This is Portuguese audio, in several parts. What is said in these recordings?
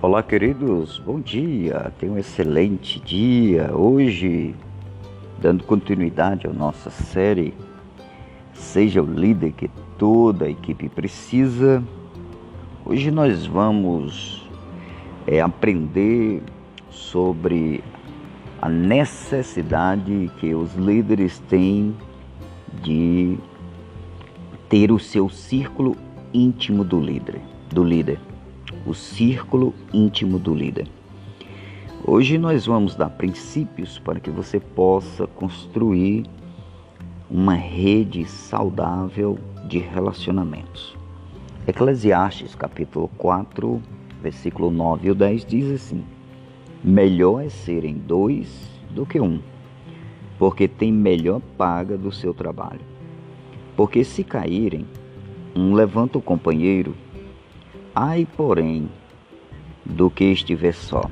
Olá, queridos, bom dia, tenha um excelente dia. Hoje, dando continuidade à nossa série, Seja o líder que toda a equipe precisa. Hoje nós vamos é, aprender sobre a necessidade que os líderes têm de ter o seu círculo íntimo do líder, do líder o círculo íntimo do líder. Hoje nós vamos dar princípios para que você possa construir uma rede saudável de relacionamentos. Eclesiastes capítulo 4, versículo 9 e 10 diz assim: Melhor é serem dois do que um, porque tem melhor paga do seu trabalho. Porque se caírem, um levanta o companheiro Ai, porém, do que estiver só,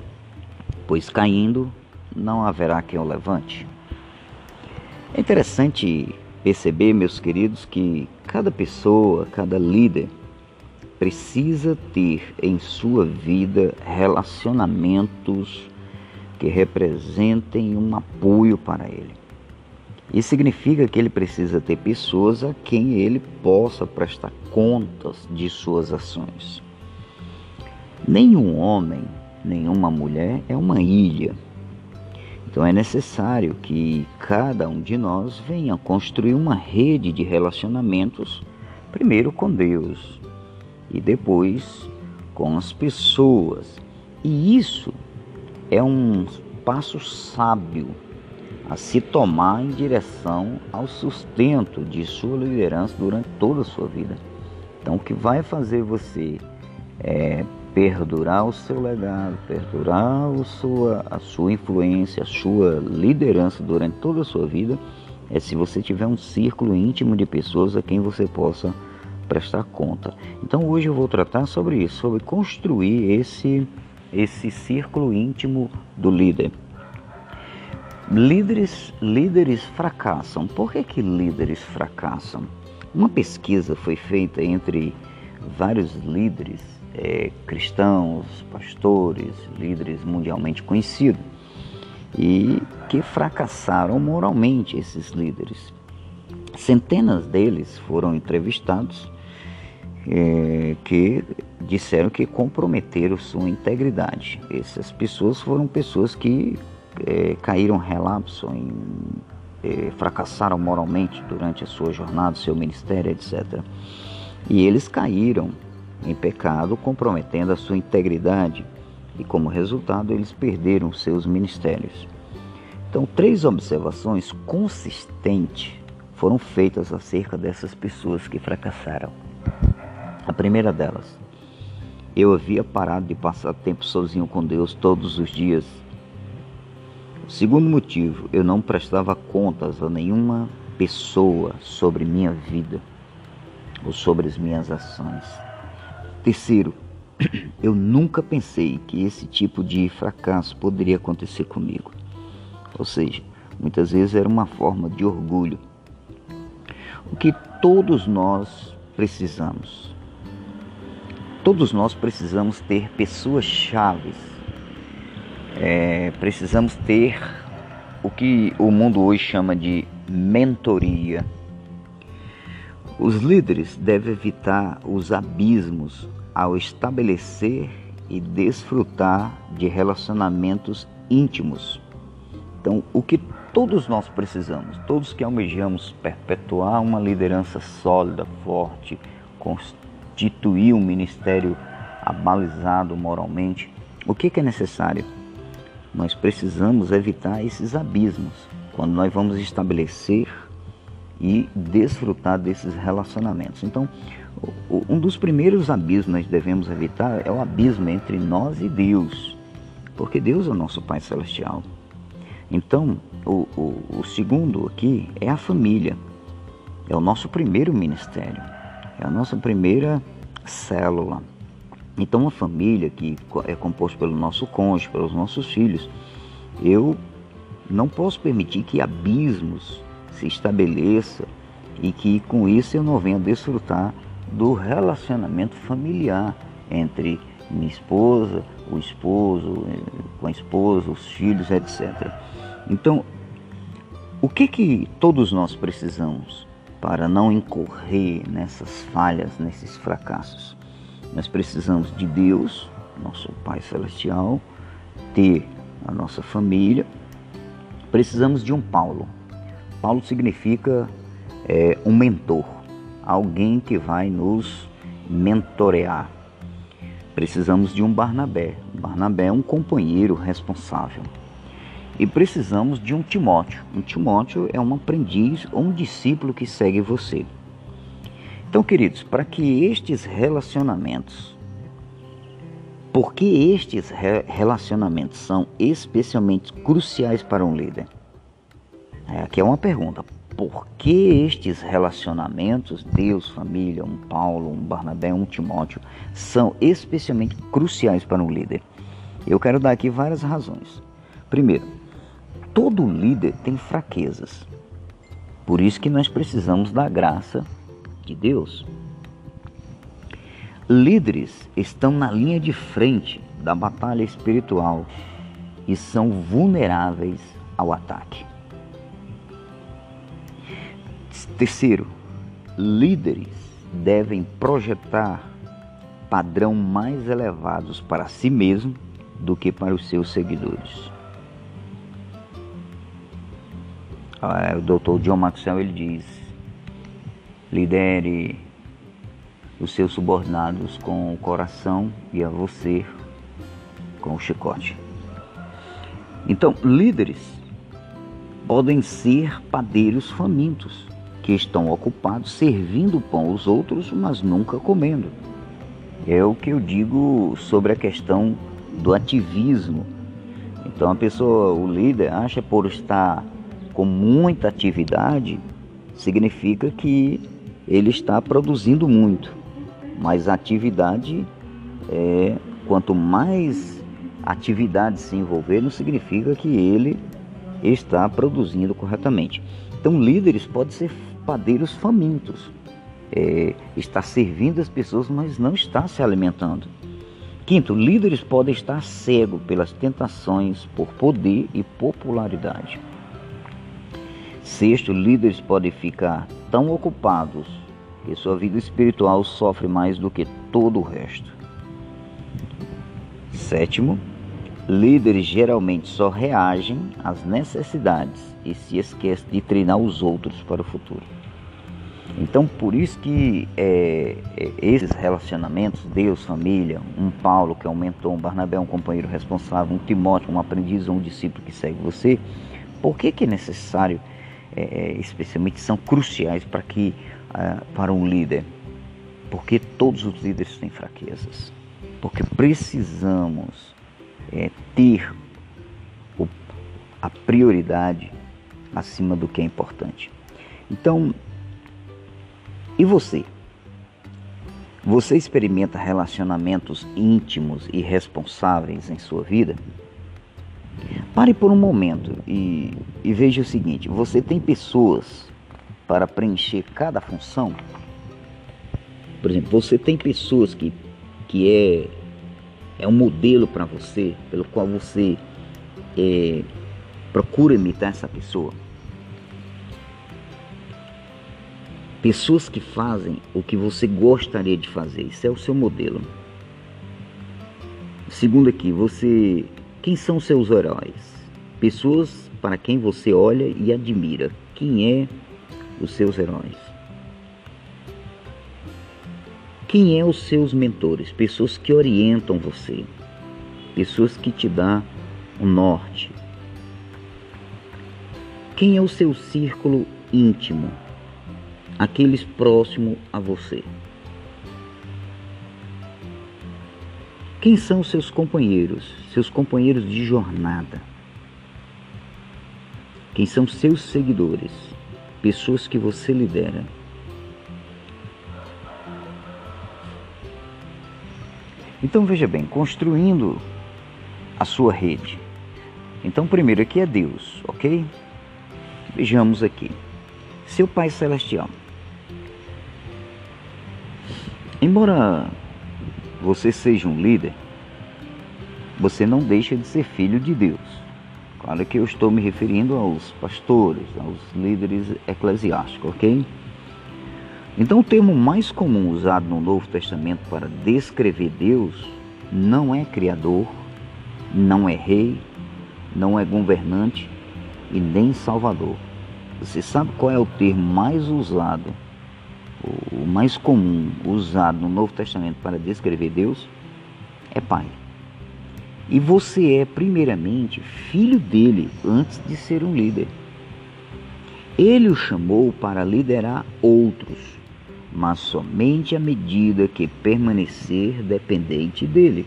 pois caindo não haverá quem o levante. É interessante perceber, meus queridos, que cada pessoa, cada líder, precisa ter em sua vida relacionamentos que representem um apoio para ele. Isso significa que ele precisa ter pessoas a quem ele possa prestar contas de suas ações. Nenhum homem, nenhuma mulher é uma ilha. Então é necessário que cada um de nós venha construir uma rede de relacionamentos, primeiro com Deus e depois com as pessoas. E isso é um passo sábio a se tomar em direção ao sustento de sua liderança durante toda a sua vida. Então, o que vai fazer você é, perdurar o seu legado, perdurar a sua, a sua influência, a sua liderança durante toda a sua vida, é se você tiver um círculo íntimo de pessoas a quem você possa prestar conta. Então hoje eu vou tratar sobre isso, sobre construir esse, esse círculo íntimo do líder. Líderes, líderes fracassam. Por que, que líderes fracassam? Uma pesquisa foi feita entre vários líderes é, cristãos, pastores, líderes mundialmente conhecidos e que fracassaram moralmente esses líderes. Centenas deles foram entrevistados é, que disseram que comprometeram sua integridade. Essas pessoas foram pessoas que é, caíram relapso, em, é, fracassaram moralmente durante a sua jornada, seu ministério, etc. E eles caíram em pecado, comprometendo a sua integridade, e como resultado eles perderam seus ministérios. Então, três observações consistentes foram feitas acerca dessas pessoas que fracassaram. A primeira delas, eu havia parado de passar tempo sozinho com Deus todos os dias. O segundo motivo, eu não prestava contas a nenhuma pessoa sobre minha vida ou sobre as minhas ações. Terceiro, eu nunca pensei que esse tipo de fracasso poderia acontecer comigo. Ou seja, muitas vezes era uma forma de orgulho. O que todos nós precisamos. Todos nós precisamos ter pessoas chaves. É, precisamos ter o que o mundo hoje chama de mentoria os líderes devem evitar os abismos ao estabelecer e desfrutar de relacionamentos íntimos. Então, o que todos nós precisamos, todos que almejamos perpetuar uma liderança sólida, forte, constituir um ministério abalizado moralmente, o que, é necessário? Nós precisamos evitar esses abismos quando nós vamos estabelecer e desfrutar desses relacionamentos. Então, um dos primeiros abismos que nós devemos evitar é o abismo entre nós e Deus, porque Deus é o nosso Pai Celestial. Então, o, o, o segundo aqui é a família, é o nosso primeiro ministério, é a nossa primeira célula. Então, a família que é composta pelo nosso cônjuge, pelos nossos filhos, eu não posso permitir que abismos se estabeleça e que com isso eu não venha desfrutar do relacionamento familiar entre minha esposa, o esposo, eh, com a esposa, os filhos, etc. Então, o que que todos nós precisamos para não incorrer nessas falhas, nesses fracassos? Nós precisamos de Deus, nosso Pai Celestial, ter a nossa família. Precisamos de um Paulo. Paulo significa é, um mentor, alguém que vai nos mentorear. Precisamos de um Barnabé. Barnabé é um companheiro responsável. E precisamos de um Timóteo. Um Timóteo é um aprendiz ou um discípulo que segue você. Então, queridos, para que estes relacionamentos, porque estes relacionamentos são especialmente cruciais para um líder? É, aqui é uma pergunta. Por que estes relacionamentos, Deus, família, um Paulo, um Barnabé, um Timóteo, são especialmente cruciais para um líder? Eu quero dar aqui várias razões. Primeiro, todo líder tem fraquezas. Por isso que nós precisamos da graça de Deus. Líderes estão na linha de frente da batalha espiritual e são vulneráveis ao ataque. Terceiro, líderes devem projetar padrão mais elevados para si mesmo do que para os seus seguidores. Ah, o Dr. John Maxwell ele diz: lidere os seus subordinados com o coração e a você com o chicote. Então, líderes podem ser padeiros famintos que estão ocupados servindo pão aos outros, mas nunca comendo. É o que eu digo sobre a questão do ativismo. Então a pessoa, o líder, acha por estar com muita atividade, significa que ele está produzindo muito. Mas a atividade, é, quanto mais atividade se envolver, não significa que ele está produzindo corretamente. Então, líderes podem ser padeiros famintos. É, está servindo as pessoas, mas não está se alimentando. Quinto, líderes podem estar cegos pelas tentações por poder e popularidade. Sexto, líderes podem ficar tão ocupados que sua vida espiritual sofre mais do que todo o resto. Sétimo, líderes geralmente só reagem às necessidades e se esquecem de treinar os outros para o futuro. Então, por isso que é, é, esses relacionamentos, Deus, família, um Paulo que é um mentor, um Barnabé, um companheiro responsável, um Timóteo, um aprendiz um discípulo que segue você, por que, que é necessário é, é, especialmente são cruciais para que uh, para um líder, porque todos os líderes têm fraquezas, porque precisamos é, ter o, a prioridade acima do que é importante. Então, e você? Você experimenta relacionamentos íntimos e responsáveis em sua vida? Pare por um momento e, e veja o seguinte: você tem pessoas para preencher cada função? Por exemplo, você tem pessoas que, que é, é um modelo para você, pelo qual você é, procura imitar essa pessoa? Pessoas que fazem o que você gostaria de fazer, isso é o seu modelo. Segundo aqui, você quem são seus heróis? Pessoas para quem você olha e admira. Quem é os seus heróis? Quem é os seus mentores? Pessoas que orientam você. Pessoas que te dão o norte. Quem é o seu círculo íntimo? Aqueles próximos a você. Quem são seus companheiros, seus companheiros de jornada? Quem são seus seguidores, pessoas que você lidera? Então veja bem, construindo a sua rede. Então primeiro aqui é Deus, ok? Vejamos aqui. Seu Pai Celestial. Embora você seja um líder, você não deixa de ser filho de Deus. Claro que eu estou me referindo aos pastores, aos líderes eclesiásticos, ok? Então, o termo mais comum usado no Novo Testamento para descrever Deus não é Criador, não é Rei, não é governante e nem Salvador. Você sabe qual é o termo mais usado, o mais comum usado no Novo Testamento para descrever Deus? É Pai. E você é, primeiramente, filho dele antes de ser um líder. Ele o chamou para liderar outros, mas somente à medida que permanecer dependente dele.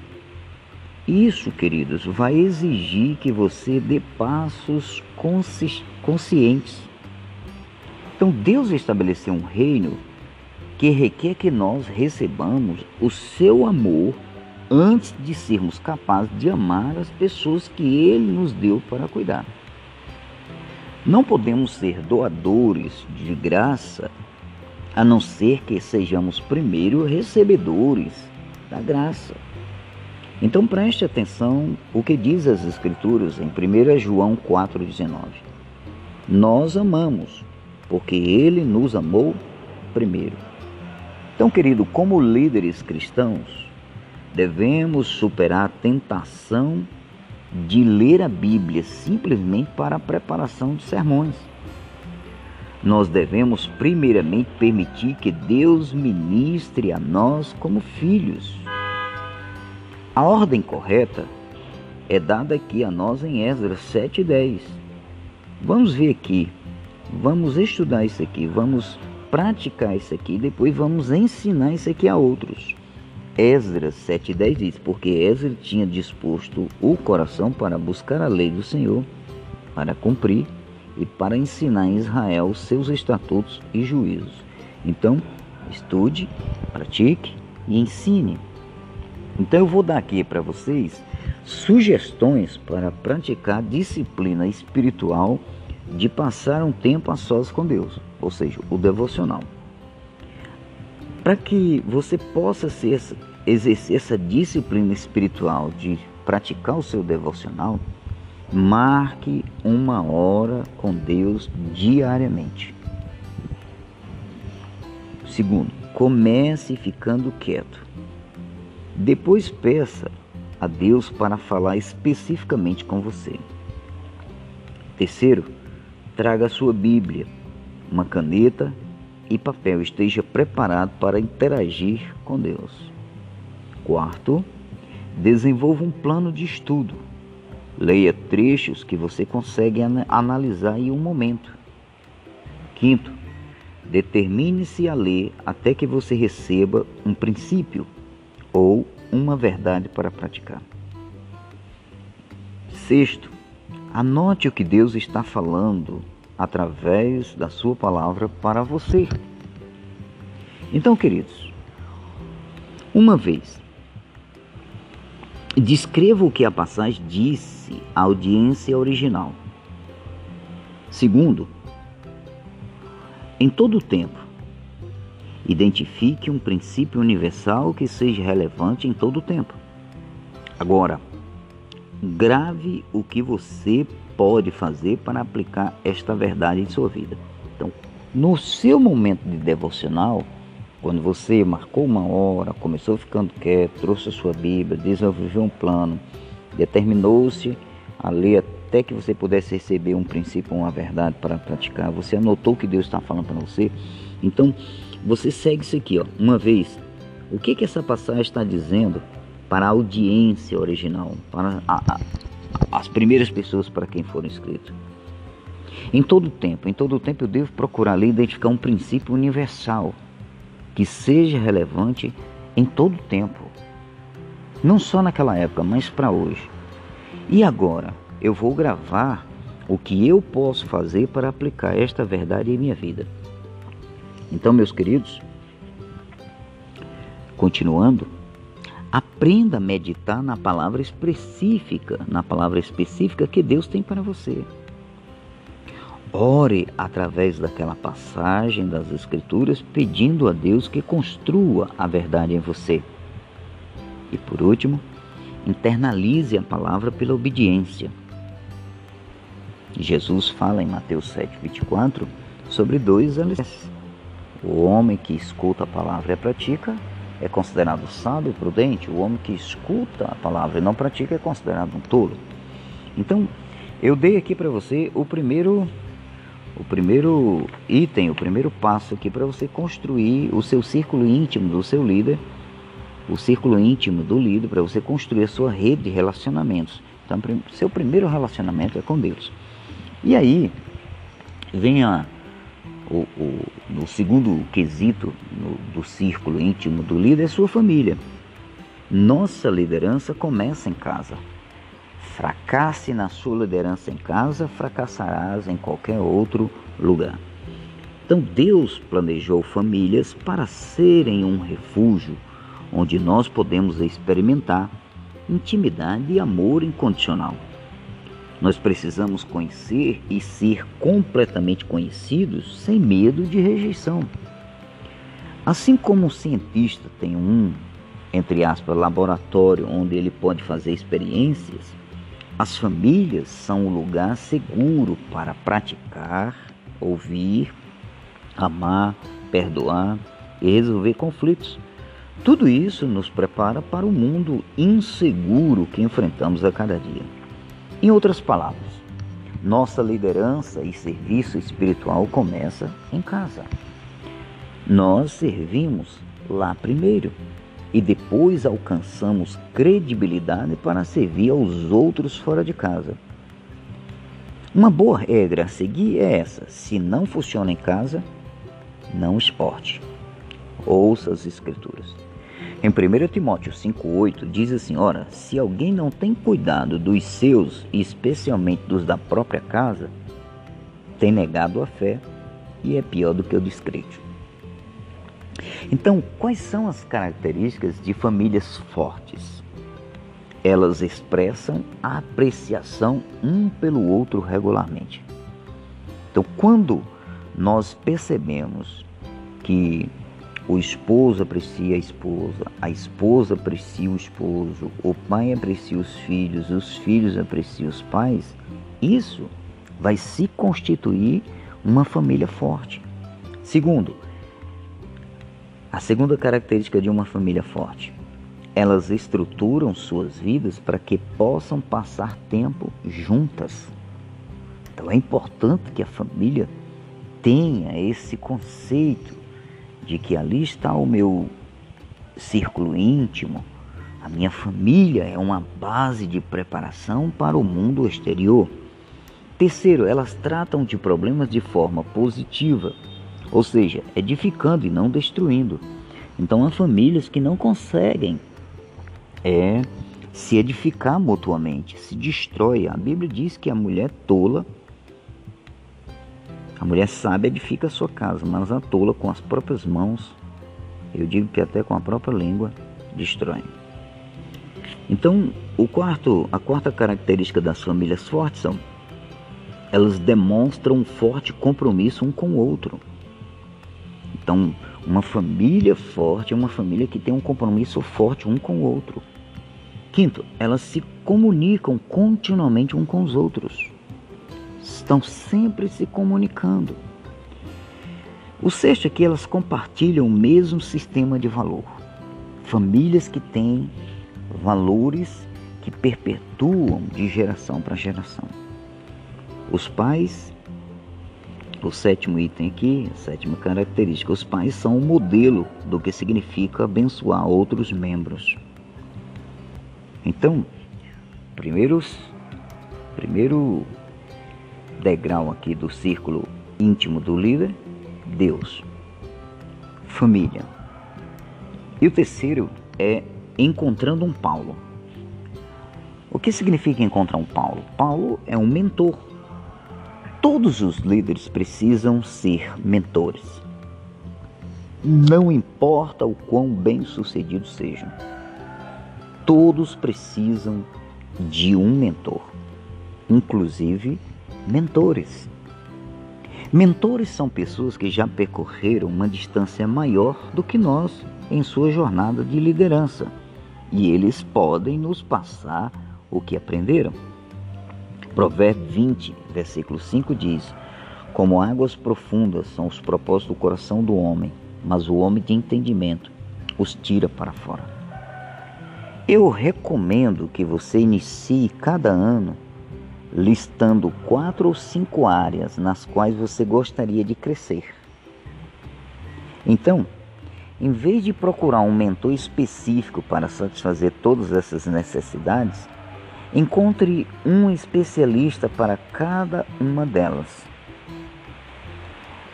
Isso, queridos, vai exigir que você dê passos conscientes. Então, Deus estabeleceu um reino que requer que nós recebamos o seu amor antes de sermos capazes de amar as pessoas que Ele nos deu para cuidar. Não podemos ser doadores de graça a não ser que sejamos primeiro recebedores da graça. Então preste atenção o que diz as Escrituras em 1 João 4,19. Nós amamos, porque Ele nos amou primeiro. Então, querido, como líderes cristãos, devemos superar a tentação de ler a Bíblia simplesmente para a preparação de sermões. Nós devemos, primeiramente, permitir que Deus ministre a nós como filhos. A ordem correta é dada aqui a nós em Esdras 7,10. Vamos ver aqui, vamos estudar isso aqui, vamos praticar isso aqui, depois vamos ensinar isso aqui a outros. Esdras 7,10 diz: Porque Esdras tinha disposto o coração para buscar a lei do Senhor, para cumprir e para ensinar em Israel seus estatutos e juízos. Então, estude, pratique e ensine. Então, eu vou dar aqui para vocês sugestões para praticar disciplina espiritual de passar um tempo a sós com Deus, ou seja, o devocional. Para que você possa ser exercer essa disciplina espiritual de praticar o seu devocional, marque uma hora com Deus diariamente. Segundo, comece ficando quieto. Depois peça a Deus para falar especificamente com você. Terceiro, traga a sua Bíblia, uma caneta e papel. Esteja preparado para interagir com Deus. Quarto, desenvolva um plano de estudo. Leia trechos que você consegue analisar em um momento. Quinto, determine-se a ler até que você receba um princípio ou uma verdade para praticar. Sexto, anote o que Deus está falando através da sua palavra para você. Então, queridos, uma vez Descreva o que a passagem disse à audiência original. Segundo, em todo o tempo, identifique um princípio universal que seja relevante em todo o tempo. Agora, grave o que você pode fazer para aplicar esta verdade em sua vida. Então, no seu momento de devocional, quando você marcou uma hora, começou ficando quieto, trouxe a sua Bíblia, desenvolveu um plano, determinou-se a ler até que você pudesse receber um princípio, uma verdade para praticar. Você anotou o que Deus está falando para você. Então, você segue isso aqui, ó. Uma vez, o que que essa passagem está dizendo para a audiência original, para a, a, as primeiras pessoas para quem foram inscritos? Em todo tempo, em todo tempo eu devo procurar ali identificar um princípio universal que seja relevante em todo o tempo. Não só naquela época, mas para hoje. E agora, eu vou gravar o que eu posso fazer para aplicar esta verdade em minha vida. Então, meus queridos, continuando, aprenda a meditar na palavra específica, na palavra específica que Deus tem para você. Ore através daquela passagem das Escrituras, pedindo a Deus que construa a verdade em você. E por último, internalize a palavra pela obediência. Jesus fala em Mateus 7, 24 sobre dois alicerces. O homem que escuta a palavra e a pratica é considerado sábio e prudente. O homem que escuta a palavra e não pratica é considerado um tolo. Então, eu dei aqui para você o primeiro o primeiro item, o primeiro passo aqui para você construir o seu círculo íntimo do seu líder, o círculo íntimo do líder, para você construir a sua rede de relacionamentos. Então, seu primeiro relacionamento é com Deus. E aí, vem a, o, o, segundo quesito no, do círculo íntimo do líder, é sua família. Nossa liderança começa em casa. Fracasse na sua liderança em casa, fracassarás em qualquer outro lugar. Então Deus planejou famílias para serem um refúgio onde nós podemos experimentar intimidade e amor incondicional. Nós precisamos conhecer e ser completamente conhecidos sem medo de rejeição. Assim como um cientista tem um, entre aspas, laboratório onde ele pode fazer experiências, as famílias são um lugar seguro para praticar, ouvir, amar, perdoar e resolver conflitos. Tudo isso nos prepara para o mundo inseguro que enfrentamos a cada dia. Em outras palavras, nossa liderança e serviço espiritual começa em casa. Nós servimos lá primeiro e depois alcançamos credibilidade para servir aos outros fora de casa. Uma boa regra a seguir é essa: se não funciona em casa, não esporte. Ouça as Escrituras. Em 1 Timóteo 5,8 diz assim: Ora, se alguém não tem cuidado dos seus, especialmente dos da própria casa, tem negado a fé e é pior do que o descrente. Então, quais são as características de famílias fortes? Elas expressam a apreciação um pelo outro regularmente. Então, quando nós percebemos que o esposo aprecia a esposa, a esposa aprecia o esposo, o pai aprecia os filhos, os filhos apreciam os pais, isso vai se constituir uma família forte. Segundo, a segunda característica de uma família forte, elas estruturam suas vidas para que possam passar tempo juntas. Então é importante que a família tenha esse conceito de que ali está o meu círculo íntimo, a minha família é uma base de preparação para o mundo exterior. Terceiro, elas tratam de problemas de forma positiva ou seja, edificando e não destruindo. Então há famílias que não conseguem é, se edificar mutuamente, se destrói. A Bíblia diz que a mulher tola, a mulher sábia edifica a sua casa, mas a tola com as próprias mãos, eu digo que até com a própria língua, destrói. Então, o quarto, a quarta característica das famílias fortes são elas demonstram um forte compromisso um com o outro. Então, uma família forte é uma família que tem um compromisso forte um com o outro. Quinto, elas se comunicam continuamente um com os outros. Estão sempre se comunicando. O sexto é que elas compartilham o mesmo sistema de valor. Famílias que têm valores que perpetuam de geração para geração. Os pais o sétimo item aqui, a sétima característica, os pais são o modelo do que significa abençoar outros membros. Então, primeiros, primeiro degrau aqui do círculo íntimo do líder, Deus, família. E o terceiro é encontrando um Paulo. O que significa encontrar um Paulo? Paulo é um mentor Todos os líderes precisam ser mentores. Não importa o quão bem-sucedidos sejam, todos precisam de um mentor, inclusive mentores. Mentores são pessoas que já percorreram uma distância maior do que nós em sua jornada de liderança. e eles podem nos passar o que aprenderam. Provérbio 20, versículo 5 diz: Como águas profundas são os propósitos do coração do homem, mas o homem de entendimento os tira para fora. Eu recomendo que você inicie cada ano listando quatro ou cinco áreas nas quais você gostaria de crescer. Então, em vez de procurar um mentor específico para satisfazer todas essas necessidades, encontre um especialista para cada uma delas.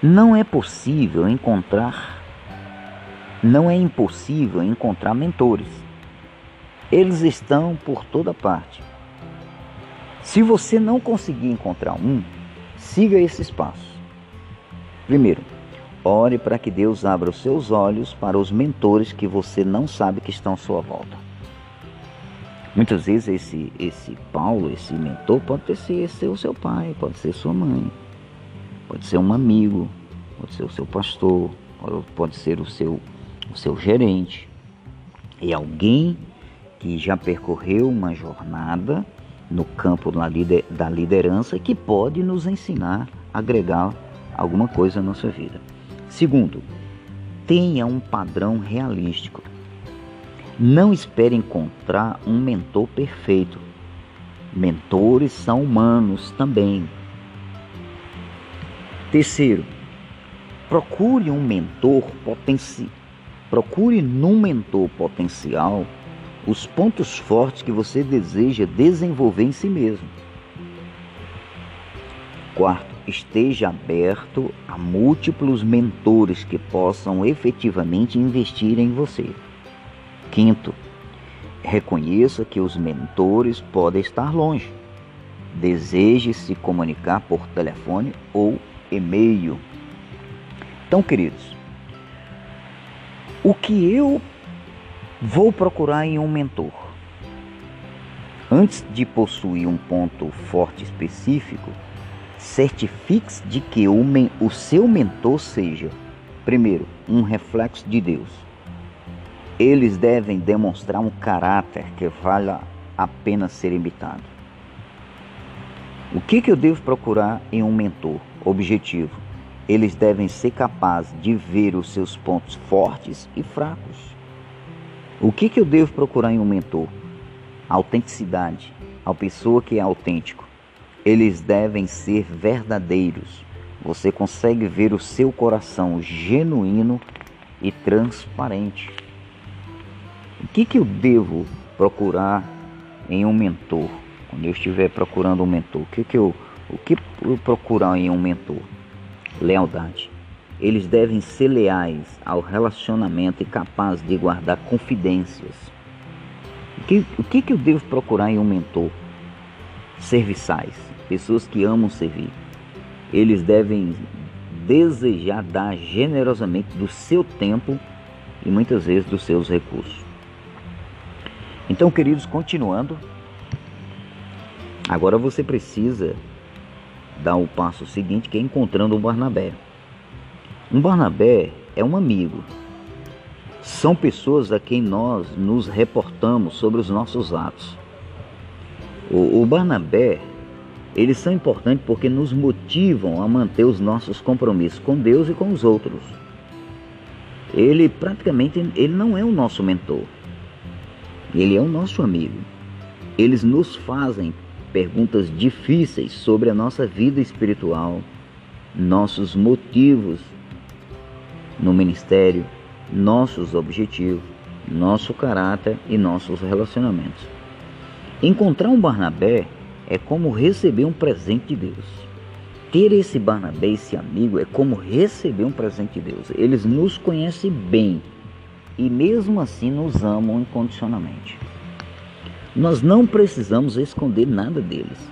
Não é possível encontrar, não é impossível encontrar mentores. Eles estão por toda parte. Se você não conseguir encontrar um, siga esses passos. Primeiro, ore para que Deus abra os seus olhos para os mentores que você não sabe que estão à sua volta. Muitas vezes esse, esse Paulo, esse mentor, pode ser, ser o seu pai, pode ser sua mãe, pode ser um amigo, pode ser o seu pastor, pode ser o seu, o seu gerente. E alguém que já percorreu uma jornada no campo da liderança que pode nos ensinar, agregar alguma coisa na nossa vida. Segundo, tenha um padrão realístico. Não espere encontrar um mentor perfeito. Mentores são humanos também. Terceiro, procure um mentor potencial. Procure num mentor potencial os pontos fortes que você deseja desenvolver em si mesmo. Quarto, esteja aberto a múltiplos mentores que possam efetivamente investir em você. Quinto, reconheça que os mentores podem estar longe. Deseje se comunicar por telefone ou e-mail. Então, queridos, o que eu Vou procurar em um mentor. Antes de possuir um ponto forte específico, certifique-se de que o, o seu mentor seja, primeiro, um reflexo de Deus. Eles devem demonstrar um caráter que valha a pena ser imitado. O que, que eu devo procurar em um mentor? Objetivo: eles devem ser capazes de ver os seus pontos fortes e fracos. O que, que eu devo procurar em um mentor? Autenticidade. A pessoa que é autêntico. Eles devem ser verdadeiros. Você consegue ver o seu coração genuíno e transparente. O que, que eu devo procurar em um mentor? Quando eu estiver procurando um mentor, o que, que eu, o que eu procurar em um mentor? Lealdade. Eles devem ser leais ao relacionamento e capazes de guardar confidências. O que, o que, que eu devo procurar em um mentor? Serviçais, pessoas que amam servir. Eles devem desejar dar generosamente do seu tempo e muitas vezes dos seus recursos. Então, queridos, continuando, agora você precisa dar o passo seguinte, que é encontrando o Barnabé. Um Barnabé é um amigo. São pessoas a quem nós nos reportamos sobre os nossos atos. O, o Barnabé, eles são importantes porque nos motivam a manter os nossos compromissos com Deus e com os outros. Ele praticamente ele não é o nosso mentor. Ele é o nosso amigo. Eles nos fazem perguntas difíceis sobre a nossa vida espiritual, nossos motivos no ministério, nossos objetivos, nosso caráter e nossos relacionamentos. Encontrar um Barnabé é como receber um presente de Deus. Ter esse Barnabé, esse amigo, é como receber um presente de Deus. Eles nos conhecem bem e mesmo assim nos amam incondicionalmente. Nós não precisamos esconder nada deles.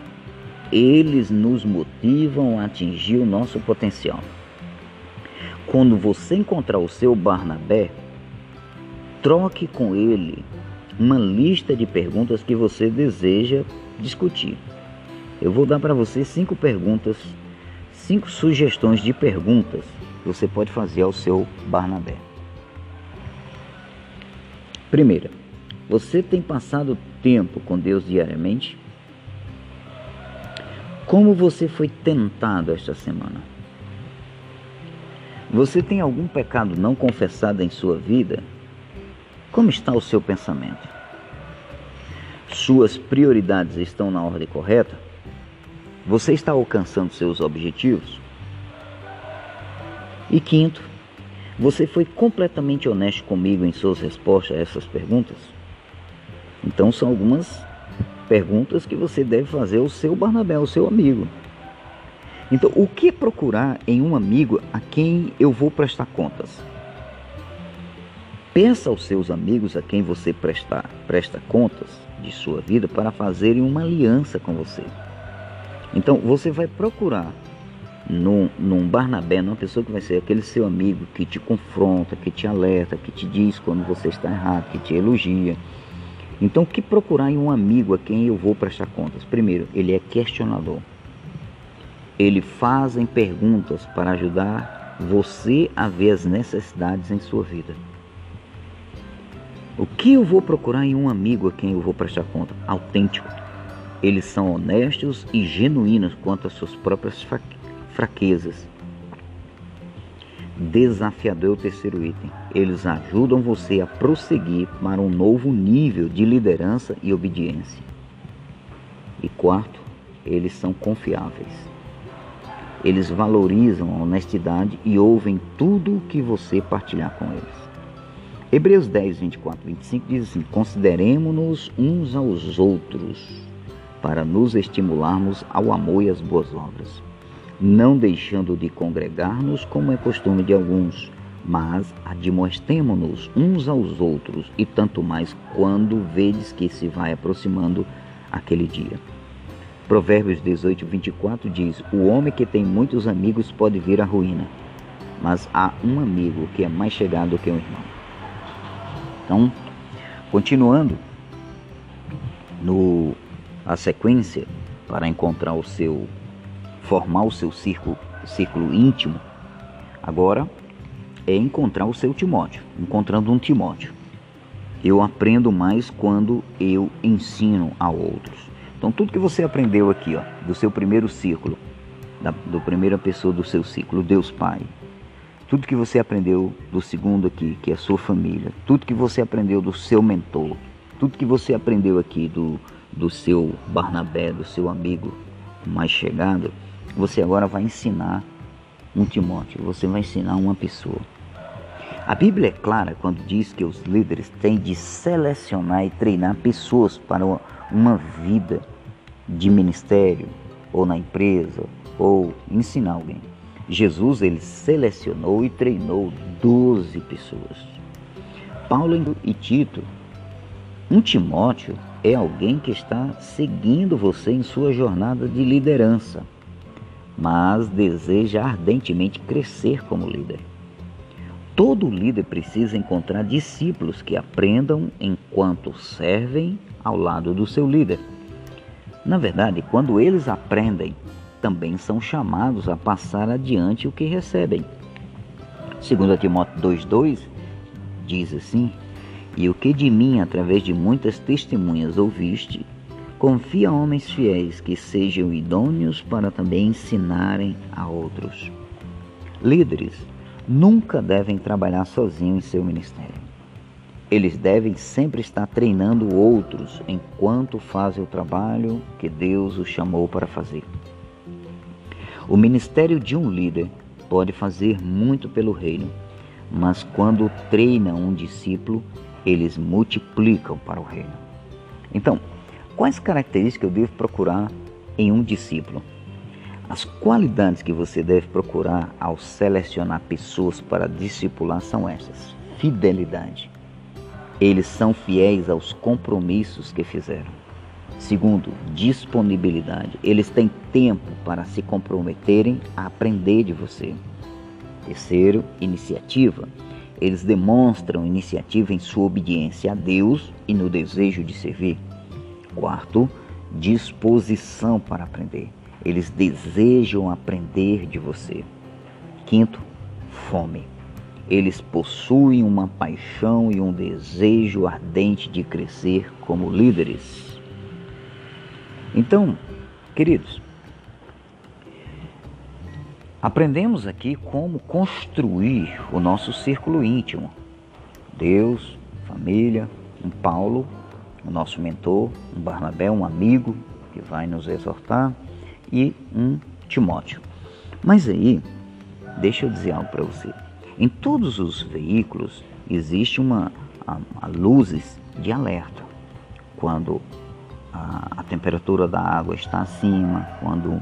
Eles nos motivam a atingir o nosso potencial. Quando você encontrar o seu Barnabé, troque com ele uma lista de perguntas que você deseja discutir. Eu vou dar para você cinco perguntas, cinco sugestões de perguntas que você pode fazer ao seu Barnabé. Primeira, Você tem passado tempo com Deus diariamente? Como você foi tentado esta semana? Você tem algum pecado não confessado em sua vida? Como está o seu pensamento? Suas prioridades estão na ordem correta? Você está alcançando seus objetivos? E quinto, você foi completamente honesto comigo em suas respostas a essas perguntas? Então são algumas perguntas que você deve fazer ao seu Barnabé, ao seu amigo. Então, o que procurar em um amigo a quem eu vou prestar contas? Peça aos seus amigos a quem você prestar, presta contas de sua vida para fazerem uma aliança com você. Então, você vai procurar num, num Barnabé, numa pessoa que vai ser aquele seu amigo que te confronta, que te alerta, que te diz quando você está errado, que te elogia. Então, o que procurar em um amigo a quem eu vou prestar contas? Primeiro, ele é questionador ele fazem perguntas para ajudar você a ver as necessidades em sua vida. O que eu vou procurar em um amigo a quem eu vou prestar conta? Autêntico. Eles são honestos e genuínos quanto às suas próprias fraquezas. Desafiador é o terceiro item. Eles ajudam você a prosseguir para um novo nível de liderança e obediência. E quarto, eles são confiáveis. Eles valorizam a honestidade e ouvem tudo o que você partilhar com eles. Hebreus 10, 24, 25 diz assim: Consideremos-nos uns aos outros para nos estimularmos ao amor e às boas obras, não deixando de congregar-nos como é costume de alguns, mas admoestemo-nos uns aos outros, e tanto mais quando vedes que se vai aproximando aquele dia. Provérbios 18, 24 diz: O homem que tem muitos amigos pode vir à ruína, mas há um amigo que é mais chegado que um irmão. Então, continuando no a sequência para encontrar o seu formar o seu círculo, círculo íntimo, agora é encontrar o seu Timóteo, encontrando um Timóteo. Eu aprendo mais quando eu ensino a outros. Então tudo que você aprendeu aqui, ó, do seu primeiro círculo, da do primeira pessoa do seu ciclo, Deus Pai, tudo que você aprendeu do segundo aqui, que é a sua família, tudo que você aprendeu do seu mentor, tudo que você aprendeu aqui do, do seu Barnabé, do seu amigo mais chegado, você agora vai ensinar um Timóteo, você vai ensinar uma pessoa. A Bíblia é clara quando diz que os líderes têm de selecionar e treinar pessoas para uma vida de ministério ou na empresa ou ensinar alguém. Jesus ele selecionou e treinou 12 pessoas. Paulo e Tito, um Timóteo é alguém que está seguindo você em sua jornada de liderança, mas deseja ardentemente crescer como líder. Todo líder precisa encontrar discípulos que aprendam enquanto servem ao lado do seu líder. Na verdade, quando eles aprendem, também são chamados a passar adiante o que recebem. Segundo Timóteo 2:2 diz assim: "E o que de mim através de muitas testemunhas ouviste, confia a homens fiéis que sejam idôneos para também ensinarem a outros." Líderes nunca devem trabalhar sozinhos em seu ministério. Eles devem sempre estar treinando outros enquanto fazem o trabalho que Deus os chamou para fazer. O ministério de um líder pode fazer muito pelo reino, mas quando treina um discípulo, eles multiplicam para o reino. Então, quais características eu devo procurar em um discípulo? As qualidades que você deve procurar ao selecionar pessoas para discipular são essas: fidelidade, eles são fiéis aos compromissos que fizeram. Segundo, disponibilidade. Eles têm tempo para se comprometerem a aprender de você. Terceiro, iniciativa. Eles demonstram iniciativa em sua obediência a Deus e no desejo de servir. Quarto, disposição para aprender. Eles desejam aprender de você. Quinto, fome. eles possuem uma paixão e um desejo ardente de crescer como líderes. Então, queridos, aprendemos aqui como construir o nosso círculo íntimo. Deus, família, um Paulo, o nosso mentor, um Barnabé, um amigo que vai nos exortar e um Timóteo. Mas aí, deixa eu dizer algo para você. Em todos os veículos existe uma luzes de alerta. Quando a, a temperatura da água está acima, quando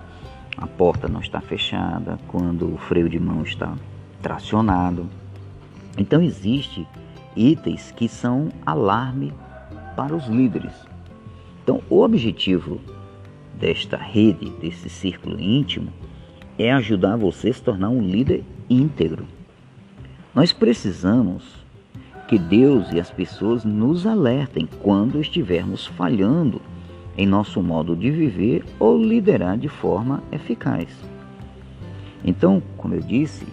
a porta não está fechada, quando o freio de mão está tracionado. Então existe itens que são alarme para os líderes. Então o objetivo desta rede, desse círculo íntimo, é ajudar você a se tornar um líder íntegro. Nós precisamos que Deus e as pessoas nos alertem quando estivermos falhando em nosso modo de viver ou liderar de forma eficaz. Então, como eu disse,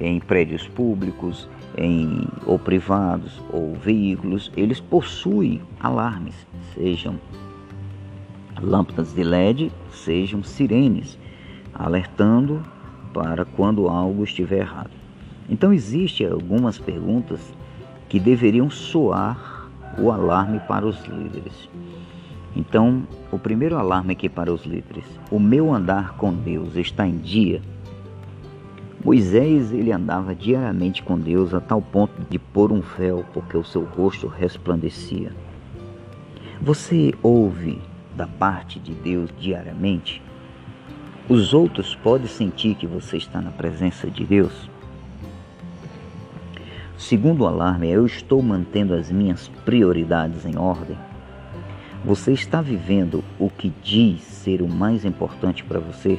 em prédios públicos, em ou privados ou veículos, eles possuem alarmes, sejam lâmpadas de LED, sejam sirenes, alertando para quando algo estiver errado. Então existem algumas perguntas que deveriam soar o alarme para os líderes. Então, o primeiro alarme aqui para os líderes: o meu andar com Deus está em dia. Moisés ele andava diariamente com Deus a tal ponto de pôr um véu porque o seu rosto resplandecia. Você ouve da parte de Deus diariamente? Os outros podem sentir que você está na presença de Deus? Segundo alarme, eu estou mantendo as minhas prioridades em ordem. Você está vivendo o que diz ser o mais importante para você?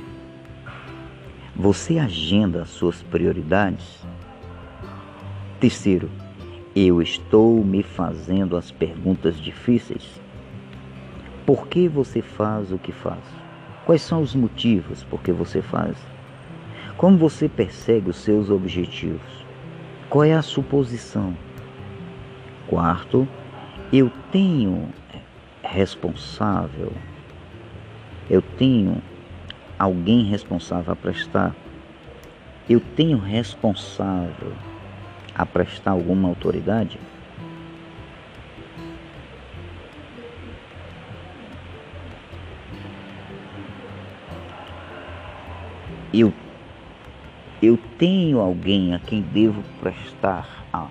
Você agenda as suas prioridades? Terceiro, eu estou me fazendo as perguntas difíceis. Por que você faz o que faz? Quais são os motivos por que você faz? Como você persegue os seus objetivos? Qual é a suposição? Quarto, eu tenho responsável, eu tenho alguém responsável a prestar, eu tenho responsável a prestar alguma autoridade? Eu, eu tenho alguém a quem devo prestar a.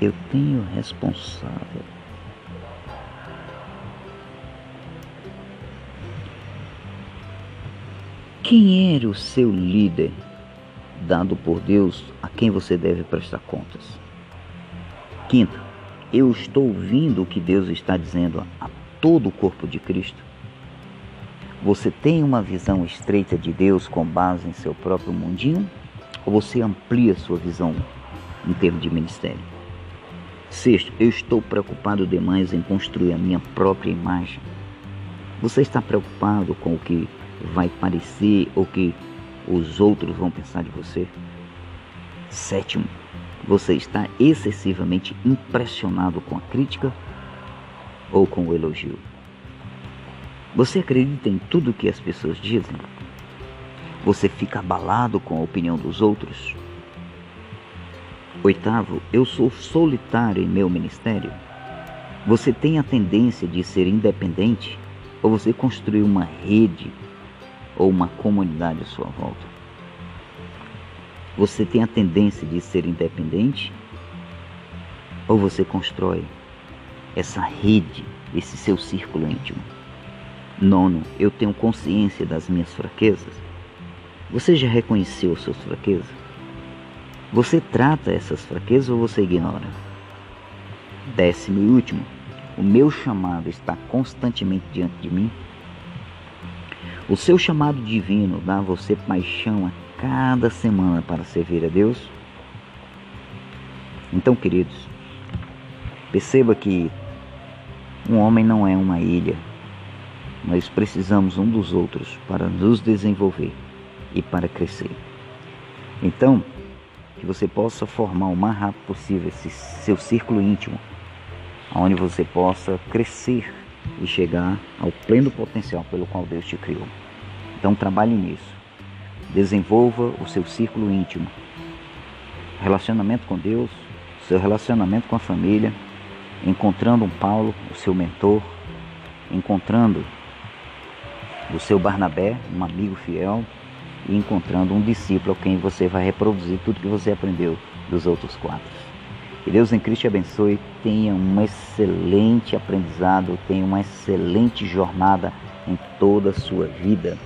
Eu tenho responsável. Quem era o seu líder dado por Deus a quem você deve prestar contas? Quinto, eu estou ouvindo o que Deus está dizendo a todo o corpo de Cristo. Você tem uma visão estreita de Deus com base em seu próprio mundinho? Ou você amplia sua visão em termos de ministério? Sexto, eu estou preocupado demais em construir a minha própria imagem. Você está preocupado com o que vai parecer ou que os outros vão pensar de você. Sétimo, você está excessivamente impressionado com a crítica ou com o elogio? Você acredita em tudo que as pessoas dizem? Você fica abalado com a opinião dos outros? Oitavo, eu sou solitário em meu ministério. Você tem a tendência de ser independente ou você construiu uma rede ou uma comunidade à sua volta. Você tem a tendência de ser independente ou você constrói essa rede, esse seu círculo íntimo? Nono, eu tenho consciência das minhas fraquezas. Você já reconheceu suas fraquezas? Você trata essas fraquezas ou você ignora? Décimo e último, o meu chamado está constantemente diante de mim o seu chamado divino dá a você paixão a cada semana para servir a Deus? Então, queridos, perceba que um homem não é uma ilha. Nós precisamos um dos outros para nos desenvolver e para crescer. Então, que você possa formar o mais rápido possível esse seu círculo íntimo, onde você possa crescer e chegar ao pleno potencial pelo qual Deus te criou. Então trabalhe nisso. Desenvolva o seu círculo íntimo. Relacionamento com Deus, seu relacionamento com a família, encontrando um Paulo, o seu mentor, encontrando o seu Barnabé, um amigo fiel, e encontrando um discípulo a quem você vai reproduzir tudo que você aprendeu dos outros quatro. Que Deus em Cristo te abençoe, tenha um excelente aprendizado, tenha uma excelente jornada em toda a sua vida.